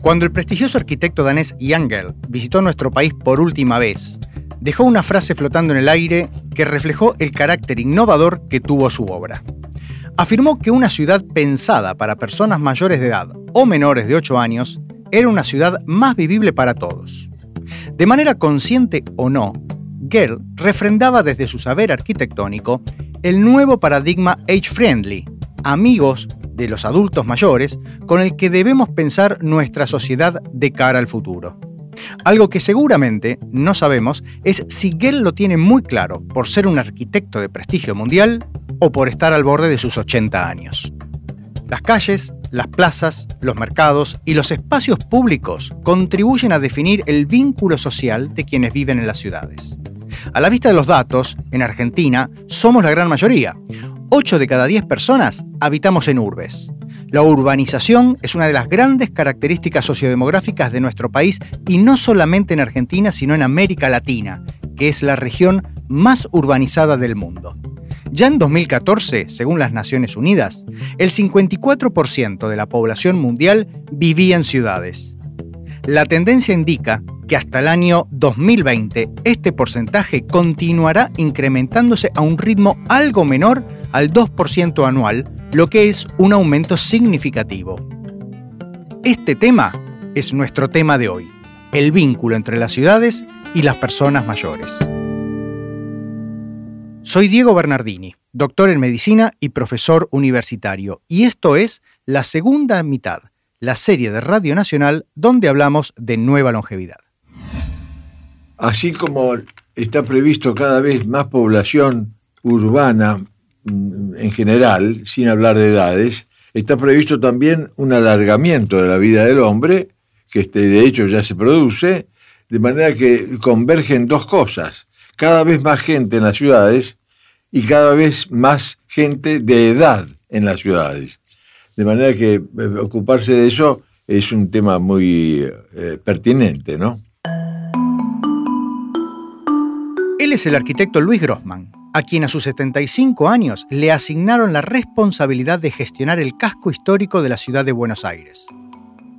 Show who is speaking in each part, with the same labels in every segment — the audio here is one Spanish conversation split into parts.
Speaker 1: Cuando el prestigioso arquitecto danés Jangel visitó nuestro país por última vez, dejó una frase flotando en el aire que reflejó el carácter innovador que tuvo su obra. Afirmó que una ciudad pensada para personas mayores de edad o menores de 8 años era una ciudad más vivible para todos. De manera consciente o no, Gell refrendaba desde su saber arquitectónico el nuevo paradigma age-friendly, amigos de los adultos mayores, con el que debemos pensar nuestra sociedad de cara al futuro. Algo que seguramente no sabemos es si Gell lo tiene muy claro por ser un arquitecto de prestigio mundial o por estar al borde de sus 80 años. Las calles, las plazas, los mercados y los espacios públicos contribuyen a definir el vínculo social de quienes viven en las ciudades. A la vista de los datos, en Argentina somos la gran mayoría. 8 de cada 10 personas habitamos en urbes. La urbanización es una de las grandes características sociodemográficas de nuestro país y no solamente en Argentina, sino en América Latina, que es la región más urbanizada del mundo. Ya en 2014, según las Naciones Unidas, el 54% de la población mundial vivía en ciudades. La tendencia indica que hasta el año 2020 este porcentaje continuará incrementándose a un ritmo algo menor al 2% anual, lo que es un aumento significativo. Este tema es nuestro tema de hoy, el vínculo entre las ciudades y las personas mayores. Soy Diego Bernardini, doctor en medicina y profesor universitario, y esto es la segunda mitad, la serie de Radio Nacional donde hablamos de nueva longevidad.
Speaker 2: Así como está previsto cada vez más población urbana mm, en general, sin hablar de edades, está previsto también un alargamiento de la vida del hombre, que este, de hecho ya se produce, de manera que convergen dos cosas cada vez más gente en las ciudades y cada vez más gente de edad en las ciudades. De manera que eh, ocuparse de eso es un tema muy eh, pertinente, ¿no?
Speaker 1: Él es el arquitecto Luis Grossman, a quien a sus 75 años le asignaron la responsabilidad de gestionar el casco histórico de la ciudad de Buenos Aires.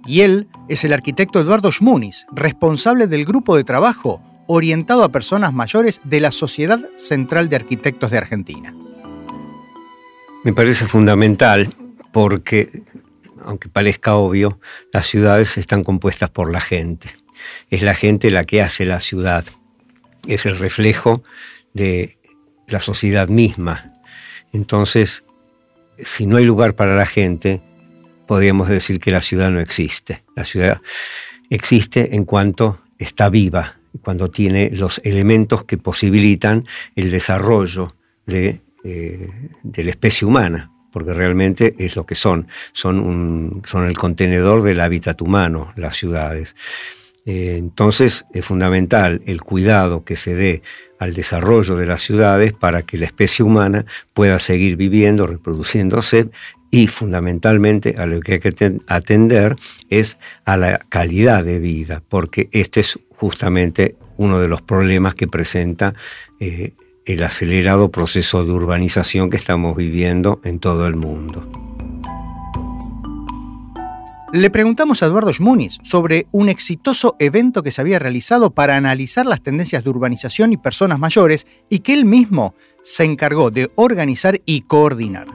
Speaker 1: Y él es el arquitecto Eduardo Schmuniz, responsable del grupo de trabajo orientado a personas mayores de la Sociedad Central de Arquitectos de Argentina.
Speaker 3: Me parece fundamental porque, aunque parezca obvio, las ciudades están compuestas por la gente. Es la gente la que hace la ciudad. Es el reflejo de la sociedad misma. Entonces, si no hay lugar para la gente, podríamos decir que la ciudad no existe. La ciudad existe en cuanto está viva, cuando tiene los elementos que posibilitan el desarrollo de, eh, la especie humana, porque realmente es lo que son, son, el contenedor del hábitat humano, las ciudades. Eh, entonces es fundamental el cuidado que se dé al desarrollo de las ciudades para que la especie humana pueda seguir viviendo, reproduciéndose y fundamentalmente a lo que hay que atender es a la calidad de vida, porque este es justamente uno de los problemas que presenta eh, el acelerado proceso de urbanización que estamos viviendo en todo el mundo.
Speaker 1: Le preguntamos a Eduardo Schmuniz sobre un exitoso evento que se había realizado para analizar las tendencias de urbanización y personas mayores y que él mismo se encargó de organizar y coordinar.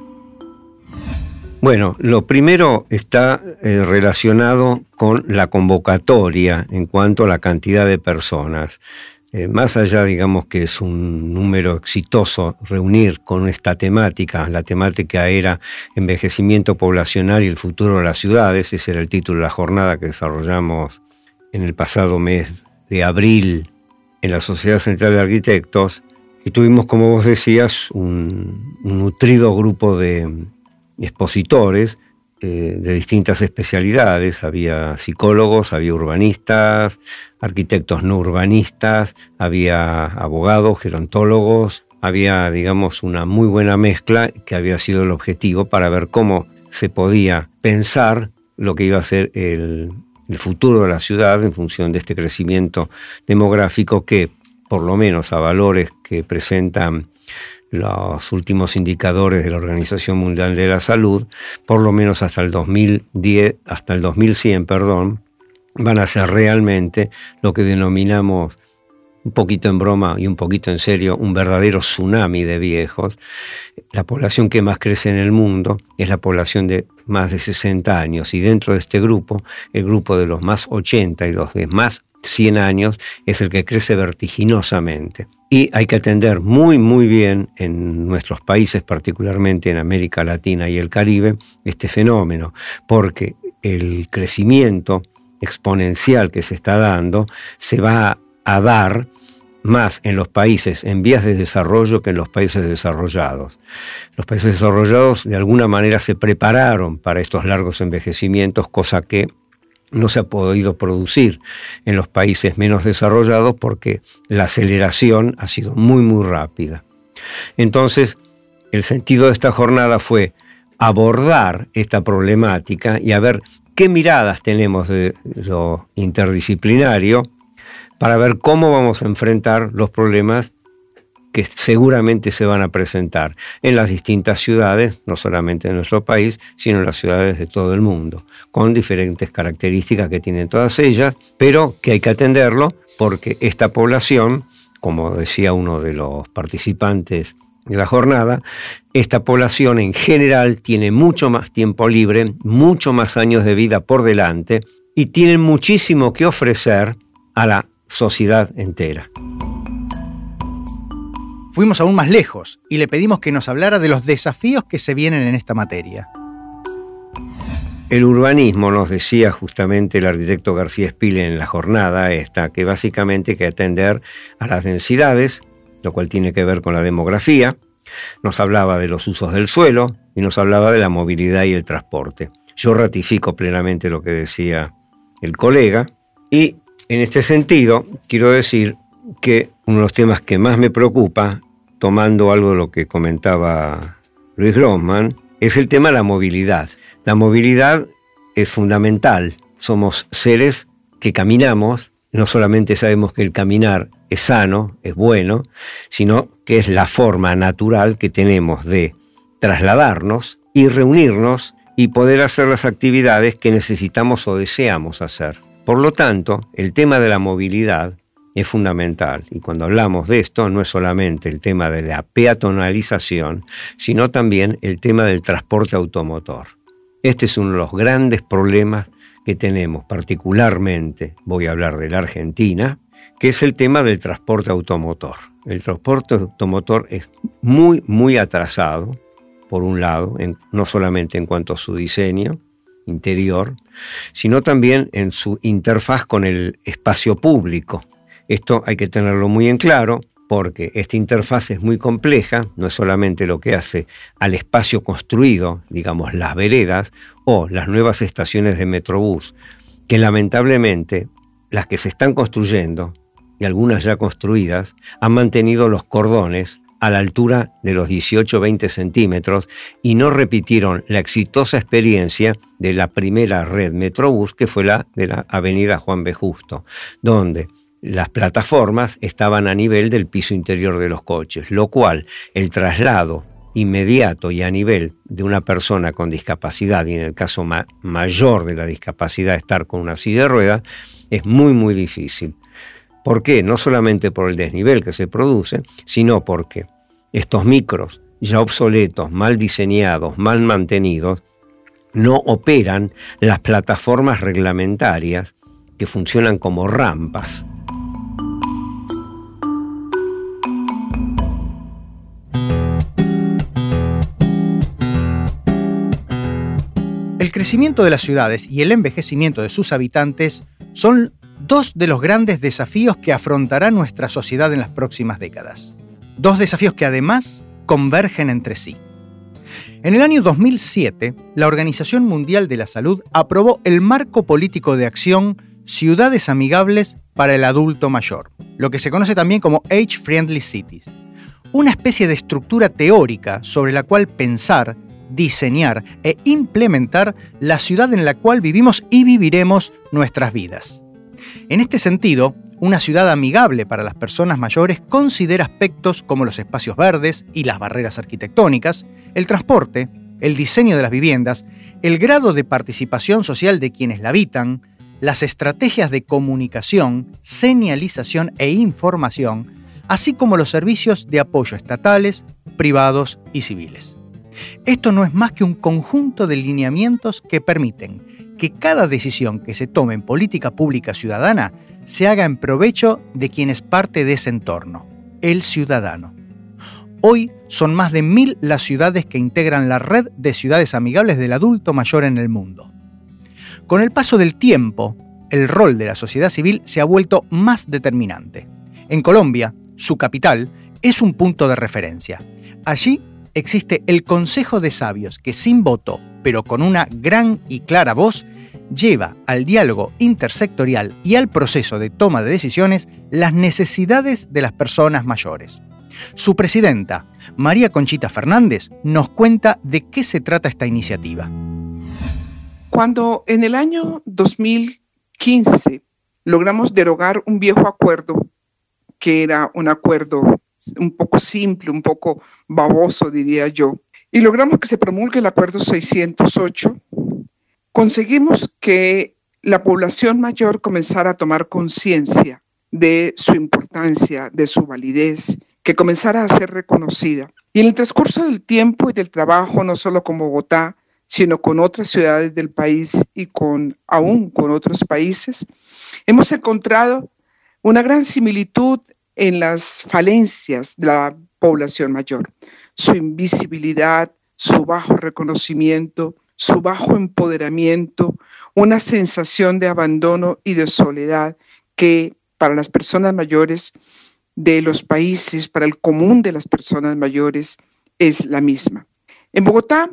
Speaker 3: Bueno, lo primero está eh, relacionado con la convocatoria en cuanto a la cantidad de personas. Eh, más allá, digamos que es un número exitoso reunir con esta temática, la temática era envejecimiento poblacional y el futuro de las ciudades, ese era el título de la jornada que desarrollamos en el pasado mes de abril en la Sociedad Central de Arquitectos, y tuvimos, como vos decías, un nutrido grupo de, expositores eh, de distintas especialidades, había psicólogos, había urbanistas, arquitectos no urbanistas, había abogados, gerontólogos, había, digamos, una muy buena mezcla que había sido el objetivo para ver cómo se podía pensar lo que iba a ser el, el futuro de la ciudad en función de este crecimiento demográfico que, por lo menos a valores que presentan los últimos indicadores de la Organización Mundial de la Salud, por lo menos hasta el 2010, hasta el 2100, perdón, van a ser realmente lo que denominamos un poquito en broma y un poquito en serio, un verdadero tsunami de viejos. La población que más crece en el mundo es la población de más de 60 años y dentro de este grupo, el grupo de los más 80 y los de más 100 años es el que crece vertiginosamente. Y hay que atender muy, muy bien en nuestros países, particularmente en América Latina y el Caribe, este fenómeno, porque el crecimiento exponencial que se está dando se va a dar más en los países en vías de desarrollo que en los países desarrollados. Los países desarrollados de alguna manera se prepararon para estos largos envejecimientos, cosa que no se ha podido producir en los países menos desarrollados porque la aceleración ha sido muy, muy rápida. Entonces, el sentido de esta jornada fue abordar esta problemática y a ver qué miradas tenemos de lo interdisciplinario para ver cómo vamos a enfrentar los problemas que seguramente se van a presentar en las distintas ciudades, no solamente de nuestro país, sino en las ciudades de todo el mundo, con diferentes características que tienen todas ellas, pero que hay que atenderlo porque esta población, como decía uno de los participantes de la jornada, esta población en general tiene mucho más tiempo libre, mucho más años de vida por delante y tienen muchísimo que ofrecer a la sociedad entera.
Speaker 1: Fuimos aún más lejos y le pedimos que nos hablara de los desafíos que se vienen en esta materia.
Speaker 3: El urbanismo, nos decía justamente el arquitecto García Espile en la jornada esta, que básicamente hay que atender a las densidades, lo cual tiene que ver con la demografía, nos hablaba de los usos del suelo y nos hablaba de la movilidad y el transporte. Yo ratifico plenamente lo que decía el colega y en este sentido, quiero decir que uno de los temas que más me preocupa, tomando algo de lo que comentaba Luis Grossman, es el tema de la movilidad. La movilidad es fundamental. Somos seres que caminamos, no solamente sabemos que el caminar es sano, es bueno, sino que es la forma natural que tenemos de trasladarnos y reunirnos y poder hacer las actividades que necesitamos o deseamos hacer. Por lo tanto, el tema de la movilidad es fundamental y cuando hablamos de esto no es solamente el tema de la peatonalización, sino también el tema del transporte automotor. Este es uno de los grandes problemas que tenemos, particularmente voy a hablar de la Argentina, que es el tema del transporte automotor. El transporte automotor es muy, muy atrasado, por un lado, no solamente en cuanto a su diseño, interior, sino también en su interfaz con el espacio público. Esto hay que tenerlo muy en claro porque esta interfaz es muy compleja, no es solamente lo que hace al espacio construido, digamos las veredas o las nuevas estaciones de Metrobús, que lamentablemente las que se están construyendo y algunas ya construidas han mantenido los cordones a la altura de los 18-20 centímetros y no repitieron la exitosa experiencia de la primera red Metrobús, que fue la de la avenida Juan B. Justo, donde las plataformas estaban a nivel del piso interior de los coches, lo cual el traslado inmediato y a nivel de una persona con discapacidad, y en el caso mayor de la discapacidad estar con una silla de ruedas, es muy muy difícil. ¿Por qué? No solamente por el desnivel que se produce, sino porque estos micros ya obsoletos, mal diseñados, mal mantenidos, no operan las plataformas reglamentarias que funcionan como rampas.
Speaker 1: Crecimiento de las ciudades y el envejecimiento de sus habitantes son dos de los grandes desafíos que afrontará nuestra sociedad en las próximas décadas. Dos desafíos que además convergen entre sí. En el año 2007, la Organización Mundial de la Salud aprobó el marco político de acción Ciudades Amigables para el Adulto Mayor, lo que se conoce también como Age Friendly Cities, una especie de estructura teórica sobre la cual pensar, diseñar e implementar la ciudad en la cual vivimos y viviremos nuestras vidas. En este sentido, una ciudad amigable para las personas mayores considera aspectos como los espacios verdes y las barreras arquitectónicas, el transporte, el diseño de las viviendas, el grado de participación social de quienes la habitan, las estrategias de comunicación, señalización e información, así como los servicios de apoyo estatales, privados y civiles. Esto no es más que un conjunto de lineamientos que permiten que cada decisión que se tome en política pública ciudadana se haga en provecho de quien es parte de ese entorno, el ciudadano. Hoy son más de mil las ciudades que integran la red de ciudades amigables del adulto mayor en el mundo. Con el paso del tiempo, el rol de la sociedad civil se ha vuelto más determinante. En Colombia, su capital, es un punto de referencia. Allí existe el Consejo de Sabios que sin voto, pero con una gran y clara voz, lleva al diálogo intersectorial y al proceso de toma de decisiones las necesidades de las personas mayores. Su presidenta, María Conchita Fernández, nos cuenta de qué se trata esta iniciativa.
Speaker 4: Cuando en el año 2015 logramos derogar un viejo acuerdo, que era un acuerdo un poco simple, un poco baboso, diría yo. Y logramos que se promulgue el Acuerdo 608. Conseguimos que la población mayor comenzara a tomar conciencia de su importancia, de su validez, que comenzara a ser reconocida. Y en el transcurso del tiempo y del trabajo, no solo con Bogotá, sino con otras ciudades del país y con aún con otros países, hemos encontrado una gran similitud en las falencias de la población mayor, su invisibilidad, su bajo reconocimiento, su bajo empoderamiento, una sensación de abandono y de soledad que para las personas mayores de los países, para el común de las personas mayores, es la misma. En Bogotá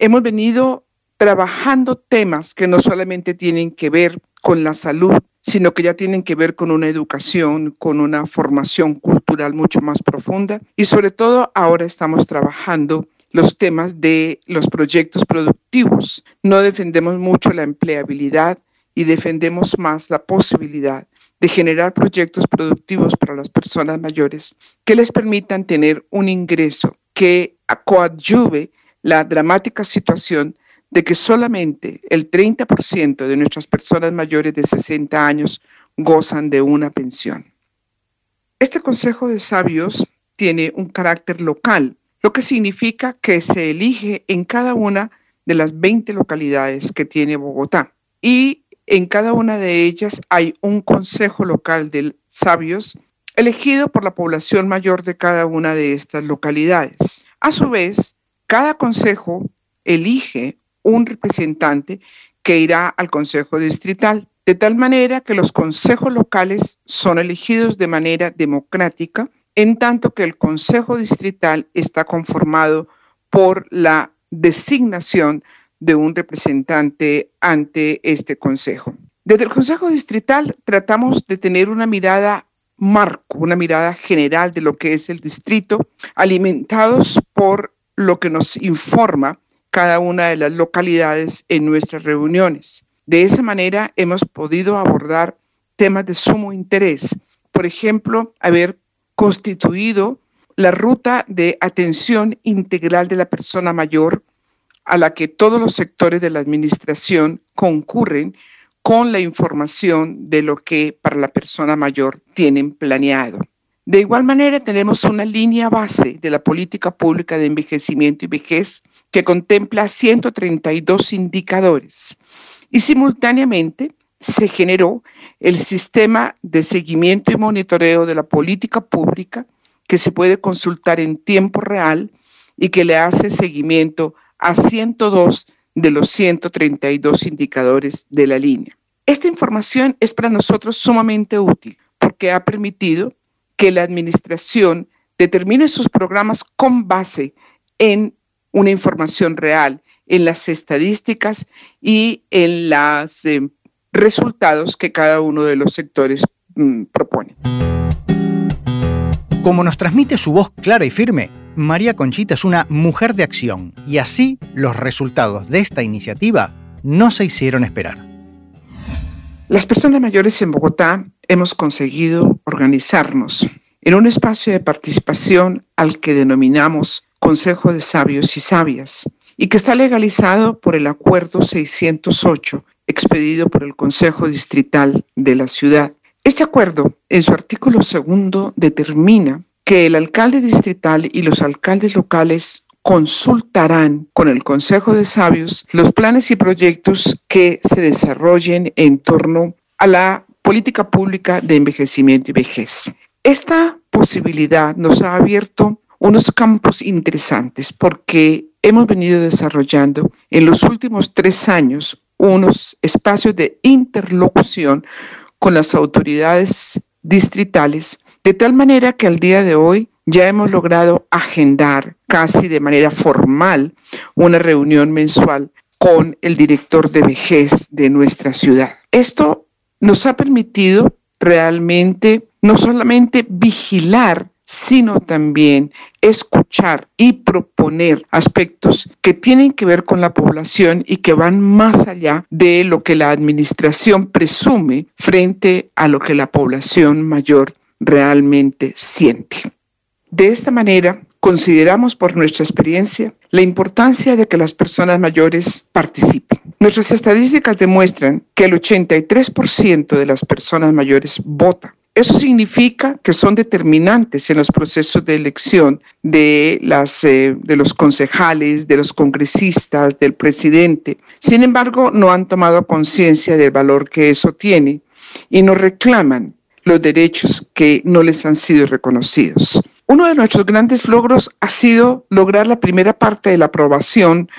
Speaker 4: hemos venido trabajando temas que no solamente tienen que ver con la salud, sino que ya tienen que ver con una educación, con una formación cultural mucho más profunda y sobre todo ahora estamos trabajando los temas de los proyectos productivos. No defendemos mucho la empleabilidad y defendemos más la posibilidad de generar proyectos productivos para las personas mayores que les permitan tener un ingreso que coadyuve la dramática situación de que solamente el 30% de nuestras personas mayores de 60 años gozan de una pensión. Este Consejo de Sabios tiene un carácter local, lo que significa que se elige en cada una de las 20 localidades que tiene Bogotá. Y en cada una de ellas hay un Consejo Local de Sabios elegido por la población mayor de cada una de estas localidades. A su vez, cada consejo elige un representante que irá al Consejo Distrital, de tal manera que los consejos locales son elegidos de manera democrática, en tanto que el Consejo Distrital está conformado por la designación de un representante ante este Consejo. Desde el Consejo Distrital tratamos de tener una mirada marco, una mirada general de lo que es el distrito, alimentados por lo que nos informa cada una de las localidades en nuestras reuniones. De esa manera hemos podido abordar temas de sumo interés. Por ejemplo, haber constituido la ruta de atención integral de la persona mayor a la que todos los sectores de la administración concurren con la información de lo que para la persona mayor tienen planeado. De igual manera, tenemos una línea base de la política pública de envejecimiento y vejez que contempla 132 indicadores y simultáneamente se generó el sistema de seguimiento y monitoreo de la política pública que se puede consultar en tiempo real y que le hace seguimiento a 102 de los 132 indicadores de la línea. Esta información es para nosotros sumamente útil porque ha permitido que la administración determine sus programas con base en una información real en las estadísticas y en los eh, resultados que cada uno de los sectores mm, propone.
Speaker 1: Como nos transmite su voz clara y firme, María Conchita es una mujer de acción y así los resultados de esta iniciativa no se hicieron esperar.
Speaker 4: Las personas mayores en Bogotá hemos conseguido organizarnos en un espacio de participación al que denominamos Consejo de Sabios y Sabias, y que está legalizado por el Acuerdo 608, expedido por el Consejo Distrital de la ciudad. Este acuerdo, en su artículo segundo, determina que el alcalde distrital y los alcaldes locales consultarán con el Consejo de Sabios los planes y proyectos que se desarrollen en torno a la política pública de envejecimiento y vejez. Esta posibilidad nos ha abierto unos campos interesantes porque hemos venido desarrollando en los últimos tres años unos espacios de interlocución con las autoridades distritales, de tal manera que al día de hoy ya hemos logrado agendar casi de manera formal una reunión mensual con el director de vejez de nuestra ciudad. Esto nos ha permitido realmente no solamente vigilar, sino también escuchar y proponer aspectos que tienen que ver con la población y que van más allá de lo que la administración presume frente a lo que la población mayor realmente siente. De esta manera, consideramos por nuestra experiencia la importancia de que las personas mayores participen. Nuestras estadísticas demuestran que el 83% de las personas mayores vota. Eso significa que son determinantes en los procesos de elección de, las, eh, de los concejales, de los congresistas, del presidente. Sin embargo, no han tomado conciencia del valor que eso tiene y no reclaman los derechos que no les han sido reconocidos. Uno de nuestros grandes logros ha sido lograr la primera parte de la aprobación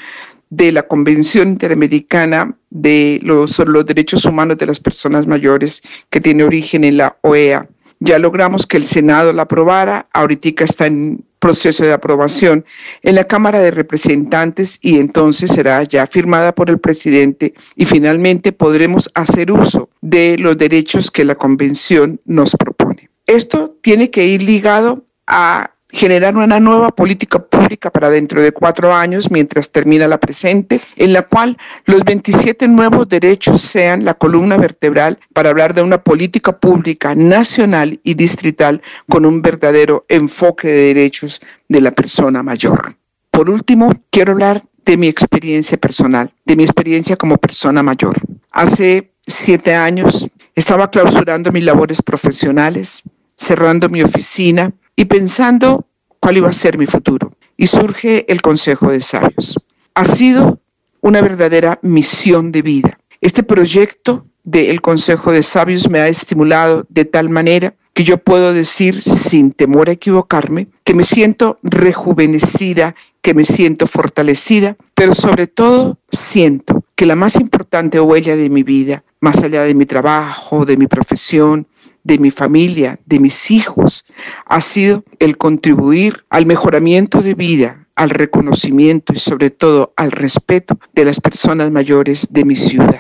Speaker 4: de la Convención Interamericana de los, los Derechos Humanos de las Personas Mayores, que tiene origen en la OEA. Ya logramos que el Senado la aprobara, ahorita está en proceso de aprobación en la Cámara de Representantes y entonces será ya firmada por el presidente y finalmente podremos hacer uso de los derechos que la Convención nos propone. Esto tiene que ir ligado a generar una nueva política pública para dentro de cuatro años, mientras termina la presente, en la cual los 27 nuevos derechos sean la columna vertebral para hablar de una política pública nacional y distrital con un verdadero enfoque de derechos de la persona mayor. Por último, quiero hablar de mi experiencia personal, de mi experiencia como persona mayor. Hace siete años estaba clausurando mis labores profesionales, cerrando mi oficina, y pensando cuál iba a ser mi futuro. Y surge el Consejo de Sabios. Ha sido una verdadera misión de vida. Este proyecto del Consejo de Sabios me ha estimulado de tal manera que yo puedo decir sin temor a equivocarme que me siento rejuvenecida, que me siento fortalecida, pero sobre todo siento que la más importante huella de mi vida, más allá de mi trabajo, de mi profesión, de mi familia, de mis hijos, ha sido el contribuir al mejoramiento de vida, al reconocimiento y sobre todo al respeto de las personas mayores de mi ciudad.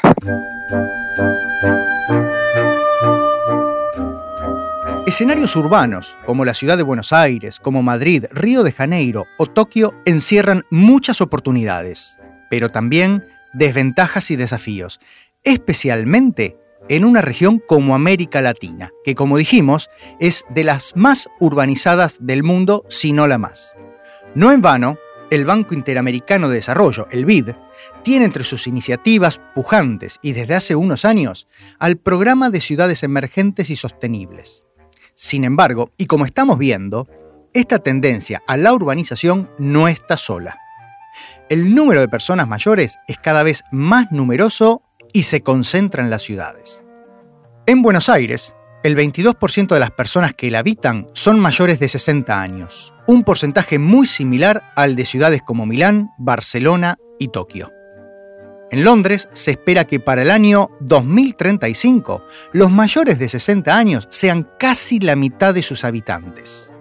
Speaker 1: Escenarios urbanos, como la ciudad de Buenos Aires, como Madrid, Río de Janeiro o Tokio, encierran muchas oportunidades, pero también desventajas y desafíos, especialmente en una región como América Latina, que como dijimos es de las más urbanizadas del mundo, si no la más. No en vano, el Banco Interamericano de Desarrollo, el BID, tiene entre sus iniciativas pujantes y desde hace unos años al Programa de Ciudades Emergentes y Sostenibles. Sin embargo, y como estamos viendo, esta tendencia a la urbanización no está sola. El número de personas mayores es cada vez más numeroso y se concentra en las ciudades. En Buenos Aires, el 22% de las personas que la habitan son mayores de 60 años, un porcentaje muy similar al de ciudades como Milán, Barcelona y Tokio. En Londres se espera que para el año 2035 los mayores de 60 años sean casi la mitad de sus habitantes.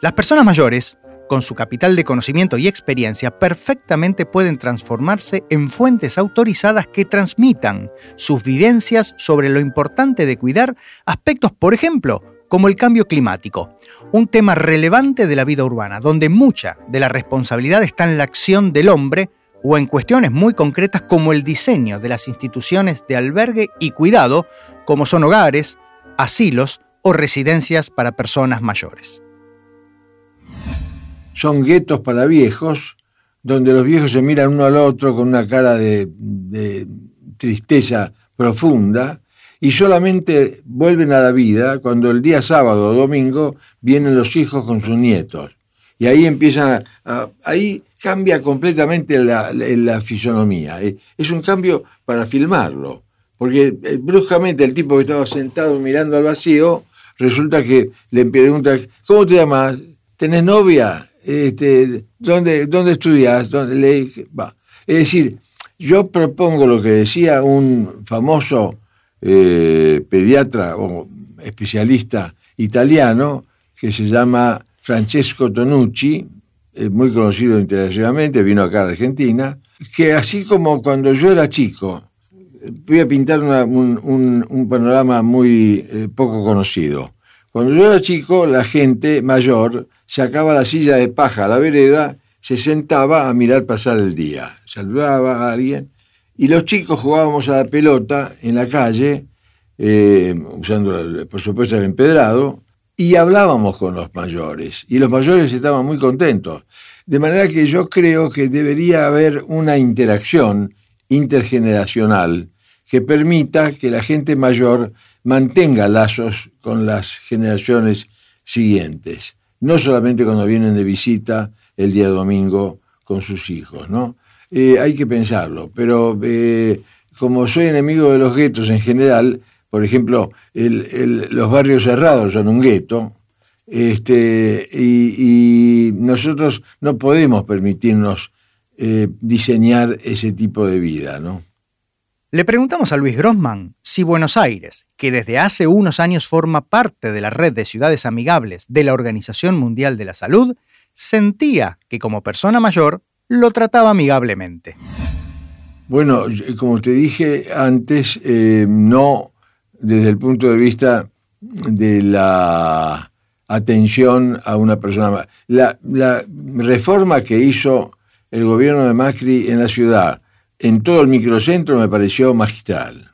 Speaker 1: Las personas mayores con su capital de conocimiento y experiencia, perfectamente pueden transformarse en fuentes autorizadas que transmitan sus vivencias sobre lo importante de cuidar aspectos, por ejemplo, como el cambio climático, un tema relevante de la vida urbana, donde mucha de la responsabilidad está en la acción del hombre o en cuestiones muy concretas como el diseño de las instituciones de albergue y cuidado, como son hogares, asilos o residencias para personas mayores
Speaker 2: son guetos para viejos, donde los viejos se miran uno al otro con una cara de, tristeza profunda y solamente vuelven a la vida cuando el día sábado o domingo vienen los hijos con sus nietos. Y ahí empiezan a, ahí cambia completamente la, la, fisonomía. Eh, es un cambio para filmarlo. Porque eh, bruscamente el tipo que estaba sentado mirando al vacío, resulta que le pregunta, ¿cómo te llamas? ¿Tenés novia? Este, ¿dónde, ¿Dónde estudias? ¿Dónde? Es decir, yo propongo lo que decía un famoso eh, pediatra o especialista italiano que se llama Francesco Tonucci, muy conocido internacionalmente, vino acá a Argentina, que así como cuando yo era chico, voy a pintar un, panorama muy eh, poco conocido. Cuando yo era chico, la gente mayor sacaba la silla de paja a la vereda, se sentaba a mirar pasar el día, saludaba a alguien, y los chicos jugábamos a la pelota en la calle, eh, usando por supuesto el empedrado, y hablábamos con los mayores, y los mayores estaban muy contentos. De manera que yo creo que debería haber una interacción intergeneracional que permita que la gente mayor mantenga lazos con las generaciones siguientes, no solamente cuando vienen de visita el día domingo con sus hijos, ¿no? Eh, hay que pensarlo, pero eh, como soy enemigo de los guetos en general, por ejemplo, los barrios cerrados son un gueto, este, y, nosotros no podemos permitirnos eh, diseñar ese tipo de vida, ¿no?
Speaker 1: Le preguntamos a Luis Grossman si Buenos Aires, que desde hace unos años forma parte de la red de ciudades amigables de la Organización Mundial de la Salud, sentía que como persona mayor lo trataba amigablemente.
Speaker 2: Bueno, como te dije antes, eh, no desde el punto de vista de la atención a una persona. La, la reforma que hizo el gobierno de Macri en la ciudad, en todo el microcentro, me pareció magistral.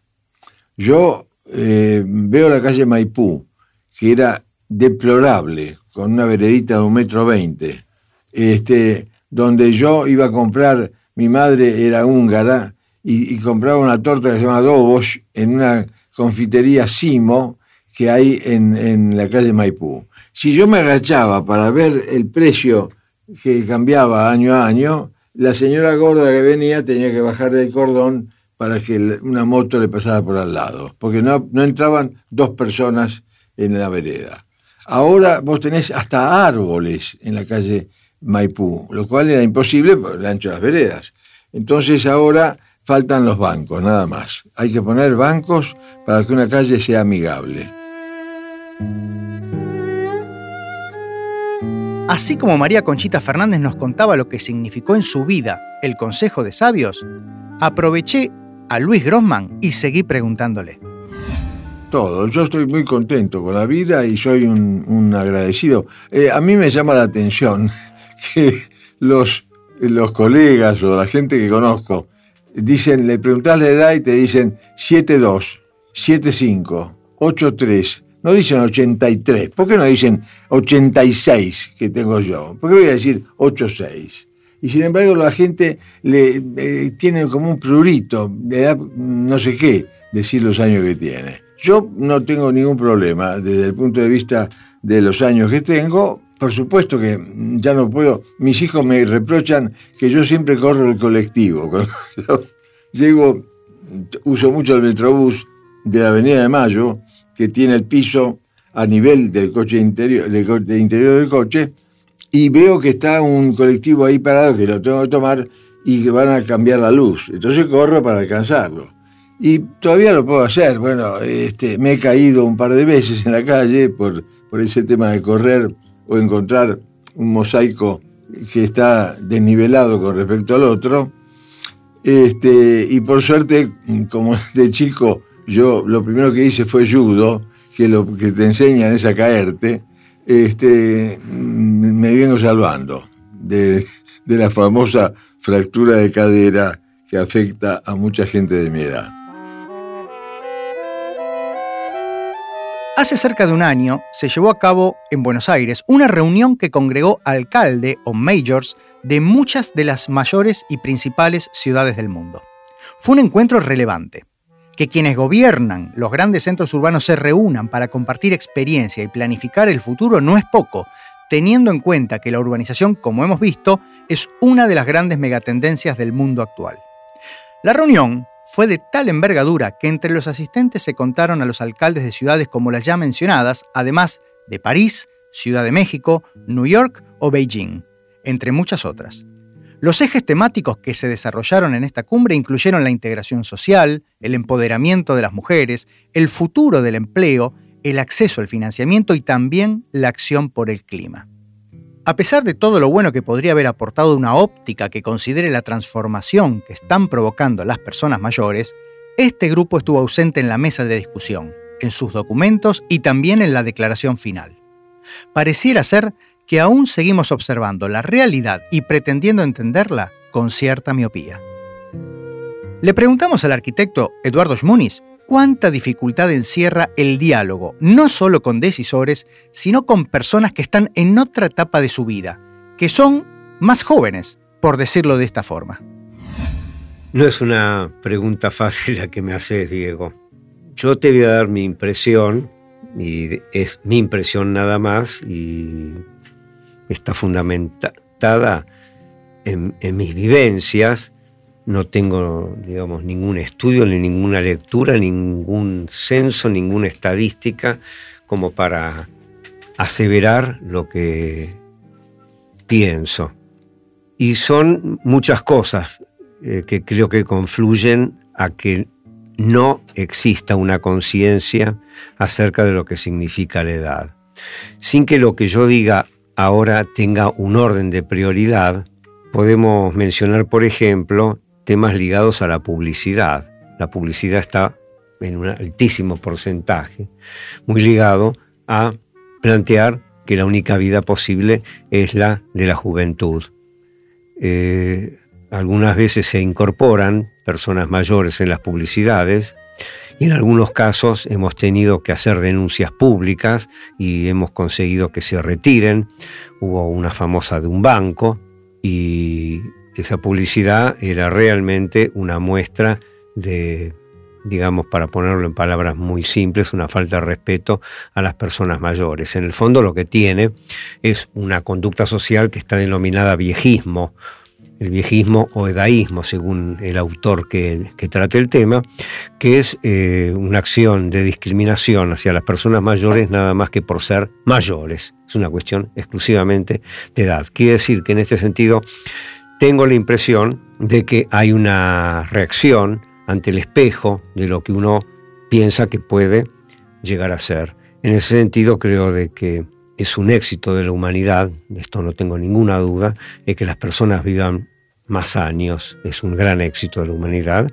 Speaker 2: Yo eh, veo la calle Maipú, que era deplorable, con una veredita de un metro veinte, este, donde yo iba a comprar, mi madre era húngara, y, compraba una torta que se llama Dobos en una confitería Simo que hay en, en la calle Maipú. Si yo me agachaba para ver el precio que cambiaba año a año, la señora gorda que venía tenía que bajar del cordón para que una moto le pasara por al lado, porque no, no entraban dos personas en la vereda. Ahora vos tenés hasta árboles en la calle Maipú, lo cual era imposible por el ancho de las veredas. Entonces ahora faltan los bancos, nada más. Hay que poner bancos para que una calle sea amigable.
Speaker 1: Así como María Conchita Fernández nos contaba lo que significó en su vida el Consejo de Sabios, aproveché a Luis Grossman y seguí preguntándole.
Speaker 2: Todo, yo estoy muy contento con la vida y soy un, agradecido. Eh, a mí me llama la atención que los, los colegas o la gente que conozco dicen, le preguntas la edad y te dicen 7'2, 7'5, 8'3, no dicen 83. ¿Por qué no dicen 86 que tengo yo? ¿Por qué voy a decir 86? Y sin embargo la gente le eh, tiene como un prurito, le da no sé qué decir los años que tiene. Yo no tengo ningún problema desde el punto de vista de los años que tengo. Por supuesto que ya no puedo. Mis hijos me reprochan que yo siempre corro el colectivo. Llego, uso mucho el metrobús de la Avenida de Mayo que tiene el piso a nivel del coche interior, del, interior del coche, y veo que está un colectivo ahí parado que lo tengo que tomar y que van a cambiar la luz. Entonces corro para alcanzarlo. Y todavía lo puedo hacer. Bueno, este, me he caído un par de veces en la calle por, por ese tema de correr o encontrar un mosaico que está desnivelado con respecto al otro. Este, y por suerte, como de chico yo lo primero que hice fue judo, que lo que te enseñan es a caerte, este, me vengo salvando de, de la famosa fractura de cadera que afecta a mucha gente de mi edad.
Speaker 1: Hace cerca de un año se llevó a cabo en Buenos Aires una reunión que congregó alcalde o mayors de muchas de las mayores y principales ciudades del mundo. Fue un encuentro relevante. Que quienes gobiernan los grandes centros urbanos se reúnan para compartir experiencia y planificar el futuro no es poco, teniendo en cuenta que la urbanización, como hemos visto, es una de las grandes megatendencias del mundo actual. La reunión fue de tal envergadura que entre los asistentes se contaron a los alcaldes de ciudades como las ya mencionadas, además de París, Ciudad de México, New York o Beijing, entre muchas otras. Los ejes temáticos que se desarrollaron en esta cumbre incluyeron la integración social, el empoderamiento de las mujeres, el futuro del empleo, el acceso al financiamiento y también la acción por el clima. A pesar de todo lo bueno que podría haber aportado una óptica que considere la transformación que están provocando las personas mayores, este grupo estuvo ausente en la mesa de discusión, en sus documentos y también en la declaración final. Pareciera ser que aún seguimos observando la realidad y pretendiendo entenderla con cierta miopía. Le preguntamos al arquitecto Eduardo Schmuniz cuánta dificultad encierra el diálogo, no solo con decisores, sino con personas que están en otra etapa de su vida, que son más jóvenes, por decirlo de esta forma.
Speaker 3: No es una pregunta fácil la que me haces, Diego. Yo te voy a dar mi impresión, y es mi impresión nada más, y está fundamentada en, mis vivencias no tengo, digamos, ningún estudio, ni ninguna lectura, ningún censo, ninguna estadística como para aseverar lo que pienso. Y son muchas cosas eh, que creo que confluyen a que no exista una conciencia acerca de lo que significa la edad. Sin que lo que yo diga ahora tenga un orden de prioridad, podemos mencionar, por ejemplo, temas ligados a la publicidad. La publicidad está en un altísimo porcentaje, muy ligado a plantear que la única vida posible es la de la juventud. Eh, algunas veces se incorporan personas mayores en las publicidades y en algunos casos hemos tenido que hacer denuncias públicas y hemos conseguido que se retiren. Hubo una famosa de un banco y esa publicidad era realmente una muestra de, digamos, para ponerlo en palabras muy simples, una falta de respeto a las personas mayores. En el fondo lo que tiene es una conducta social que está denominada viejismo, el viejismo o edaísmo, según el autor que, trate el tema, que es eh, una acción de discriminación hacia las personas mayores nada más que por ser mayores. Es una cuestión exclusivamente de edad. Quiere decir que en este sentido tengo la impresión de que hay una reacción ante el espejo de lo que uno piensa que puede llegar a ser. En ese sentido creo de que es un éxito de la humanidad, de esto no tengo ninguna duda, es que las personas vivan más años, es un gran éxito de la humanidad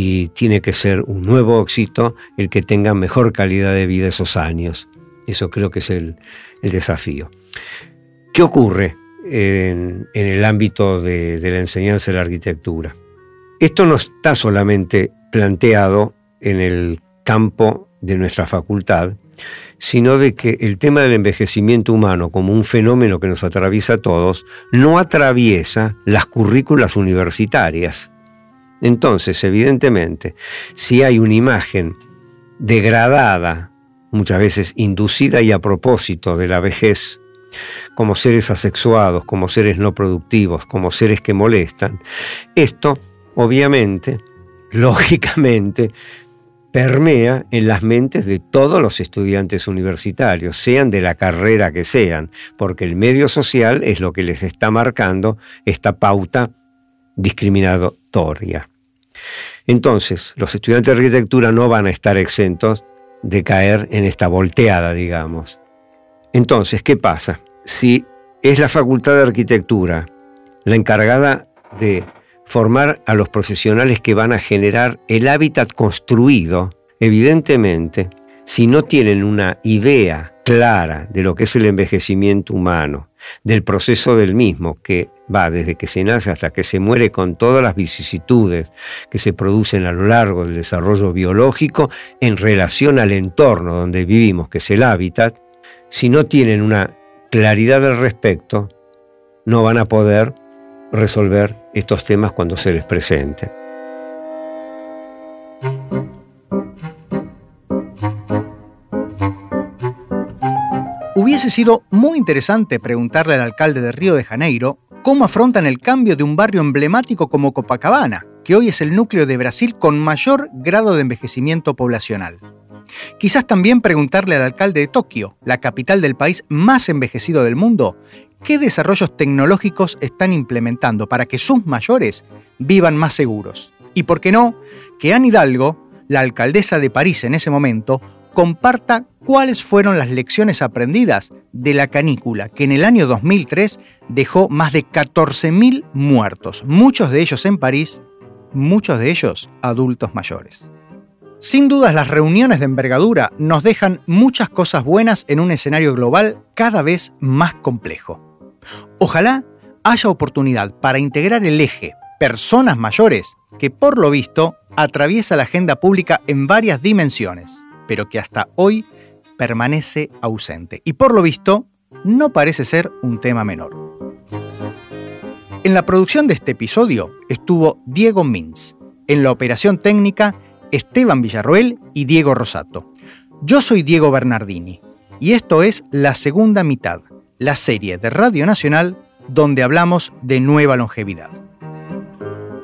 Speaker 3: y tiene que ser un nuevo éxito el que tenga mejor calidad de vida esos años. Eso creo que es el, desafío. ¿Qué ocurre? en, el ámbito de, de la enseñanza de la arquitectura. Esto no está solamente planteado en el campo de nuestra facultad, sino de que el tema del envejecimiento humano como un fenómeno que nos atraviesa a todos, no atraviesa las currículas universitarias. Entonces, evidentemente, si hay una imagen degradada, muchas veces inducida y a propósito de la vejez, como seres asexuados, como seres no productivos, como seres que molestan, esto obviamente, lógicamente, permea en las mentes de todos los estudiantes universitarios, sean de la carrera que sean, porque el medio social es lo que les está marcando esta pauta discriminatoria. Entonces, los estudiantes de arquitectura no van a estar exentos de caer en esta volteada, digamos. Entonces, ¿qué pasa? Si es la Facultad de Arquitectura la encargada de formar a los profesionales que van a generar el hábitat construido, evidentemente, si no tienen una idea clara de lo que es el envejecimiento humano, del proceso del mismo, que va desde que se nace hasta que se muere con todas las vicisitudes que se producen a lo largo del desarrollo biológico en relación al entorno donde vivimos, que es el hábitat, si no tienen una claridad al respecto, no van a poder resolver estos temas cuando se les presente.
Speaker 1: Hubiese sido muy interesante preguntarle al alcalde de Río de Janeiro cómo afrontan el cambio de un barrio emblemático como Copacabana, que hoy es el núcleo de Brasil con mayor grado de envejecimiento poblacional. Quizás también preguntarle al alcalde de Tokio, la capital del país más envejecido del mundo, qué desarrollos tecnológicos están implementando para que sus mayores vivan más seguros. Y por qué no, que Anne Hidalgo, la alcaldesa de París en ese momento, comparta cuáles fueron las lecciones aprendidas de la canícula que en el año 2003 dejó más de 14.000 muertos, muchos de ellos en París, muchos de ellos adultos mayores. Sin dudas las reuniones de envergadura nos dejan muchas cosas buenas en un escenario global cada vez más complejo. Ojalá haya oportunidad para integrar el eje personas mayores que por lo visto atraviesa la agenda pública en varias dimensiones, pero que hasta hoy permanece ausente y por lo visto no parece ser un tema menor. En la producción de este episodio estuvo Diego Mintz, en la operación técnica Esteban Villarroel y Diego Rosato. Yo soy Diego Bernardini y esto es La Segunda Mitad, la serie de Radio Nacional donde hablamos de nueva longevidad.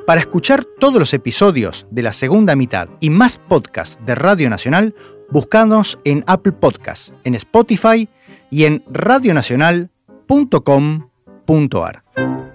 Speaker 1: Para escuchar todos los episodios de La Segunda Mitad y más podcasts de Radio Nacional, buscanos en Apple Podcasts, en Spotify y en radionacional.com.ar.